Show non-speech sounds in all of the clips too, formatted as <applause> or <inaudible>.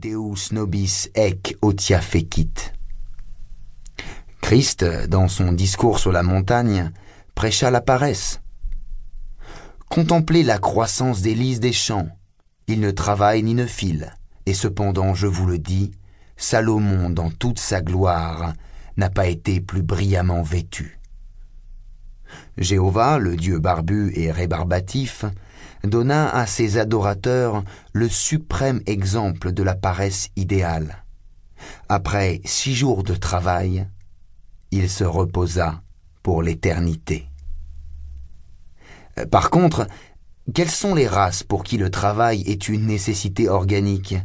Deus nobis ec otia fecit. Christ, dans son discours sur la montagne, prêcha la paresse. Contemplez la croissance des lys des champs. Ils ne travaillent ni ne filent. Et cependant, je vous le dis, Salomon, dans toute sa gloire, n'a pas été plus brillamment vêtu. Jéhovah, le Dieu barbu et rébarbatif, donna à ses adorateurs le suprême exemple de la paresse idéale. Après six jours de travail, il se reposa pour l'éternité. Par contre, quelles sont les races pour qui le travail est une nécessité organique?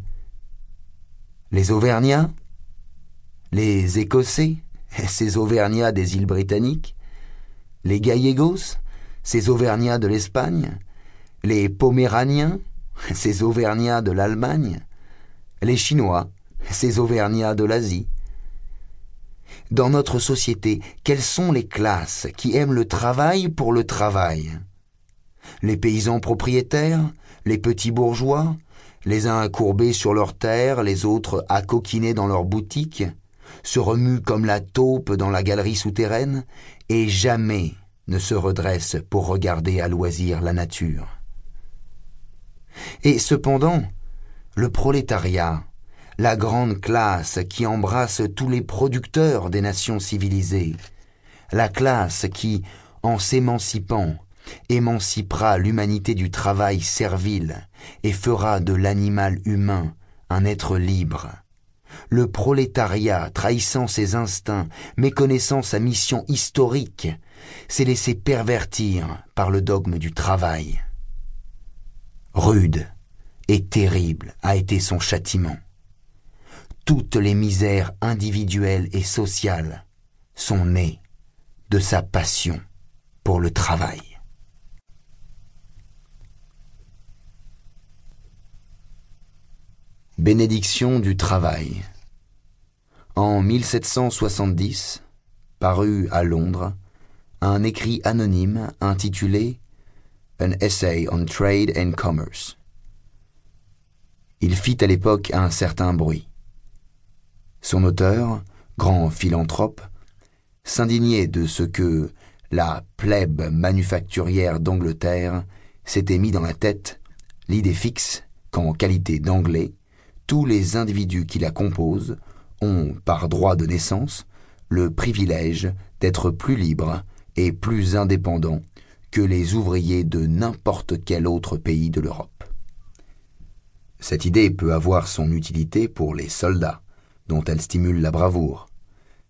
Les Auvergnats? Les Écossais? <laughs> Ces Auvergnats des îles britanniques? Les Gallegos? Ces Auvergnats de l'Espagne? Les Poméraniens Ces Auvergnats de l'Allemagne. Les Chinois Ces Auvergnats de l'Asie. Dans notre société, quelles sont les classes qui aiment le travail pour le travail? Les paysans propriétaires, les petits bourgeois, les uns courbés sur leurs terres, les autres coquiner dans leurs boutiques, se remuent comme la taupe dans la galerie souterraine, et jamais ne se redressent pour regarder à loisir la nature. Et cependant, le prolétariat, la grande classe qui embrasse tous les producteurs des nations civilisées, la classe qui, en s'émancipant, émancipera l'humanité du travail servile et fera de l'animal humain un être libre. Le prolétariat, trahissant ses instincts, méconnaissant sa mission historique, s'est laissé pervertir par le dogme du travail. Rude et terrible a été son châtiment toutes les misères individuelles et sociales sont nées de sa passion pour le travail. Bénédiction du travail. En 1770, paru à Londres, un écrit anonyme intitulé An Essay on Trade and Commerce. Il fit à l'époque un certain bruit. Son auteur, grand philanthrope, s'indignait de ce que la plèbe manufacturière d'Angleterre s'était mis dans la tête l'idée fixe qu'en qualité d'anglais, tous les individus qui la composent ont, par droit de naissance, le privilège d'être plus libres et plus indépendants que les ouvriers de n'importe quel autre pays de l'Europe. Cette idée peut avoir son utilité pour les soldats, dont elle stimule la bravoure.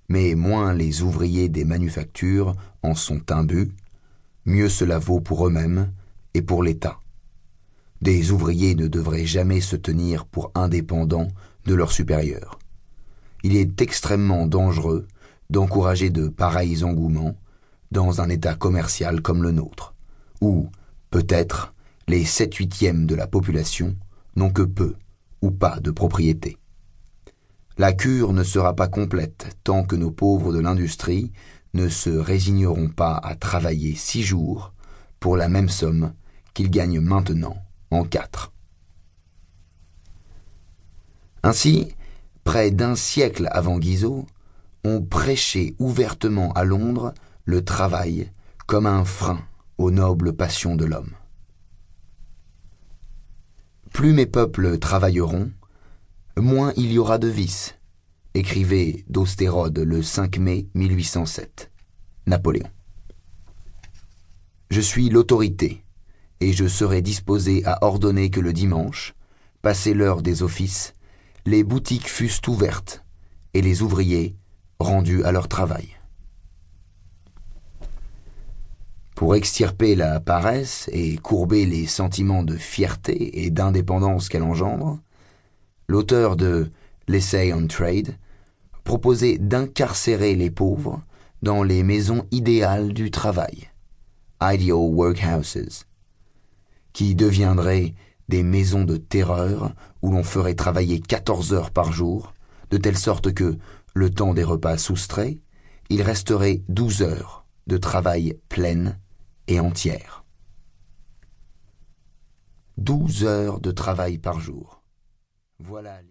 Mais moins les ouvriers des manufactures en sont imbus, mieux cela vaut pour eux-mêmes et pour l'État. Des ouvriers ne devraient jamais se tenir pour indépendants de leurs supérieurs. Il est extrêmement dangereux d'encourager de pareils engouements dans un État commercial comme le nôtre, où, peut-être, les sept huitièmes de la population n'ont que peu ou pas de propriété. La cure ne sera pas complète tant que nos pauvres de l'industrie ne se résigneront pas à travailler six jours pour la même somme qu'ils gagnent maintenant en quatre. Ainsi, près d'un siècle avant Guizot, on prêchait ouvertement à Londres le travail comme un frein aux nobles passions de l'homme. Plus mes peuples travailleront, moins il y aura de vices, écrivait d'Austérode le 5 mai 1807. Napoléon. Je suis l'autorité, et je serai disposé à ordonner que le dimanche, passé l'heure des offices, les boutiques fussent ouvertes et les ouvriers rendus à leur travail. Pour extirper la paresse et courber les sentiments de fierté et d'indépendance qu'elle engendre, l'auteur de L'Essay on Trade, proposait d'incarcérer les pauvres dans les maisons idéales du travail, Ideal Workhouses, qui deviendraient des maisons de terreur où l'on ferait travailler 14 heures par jour, de telle sorte que, le temps des repas soustraits, il resterait 12 heures de travail pleine et entière. 12 heures de travail par jour. Voilà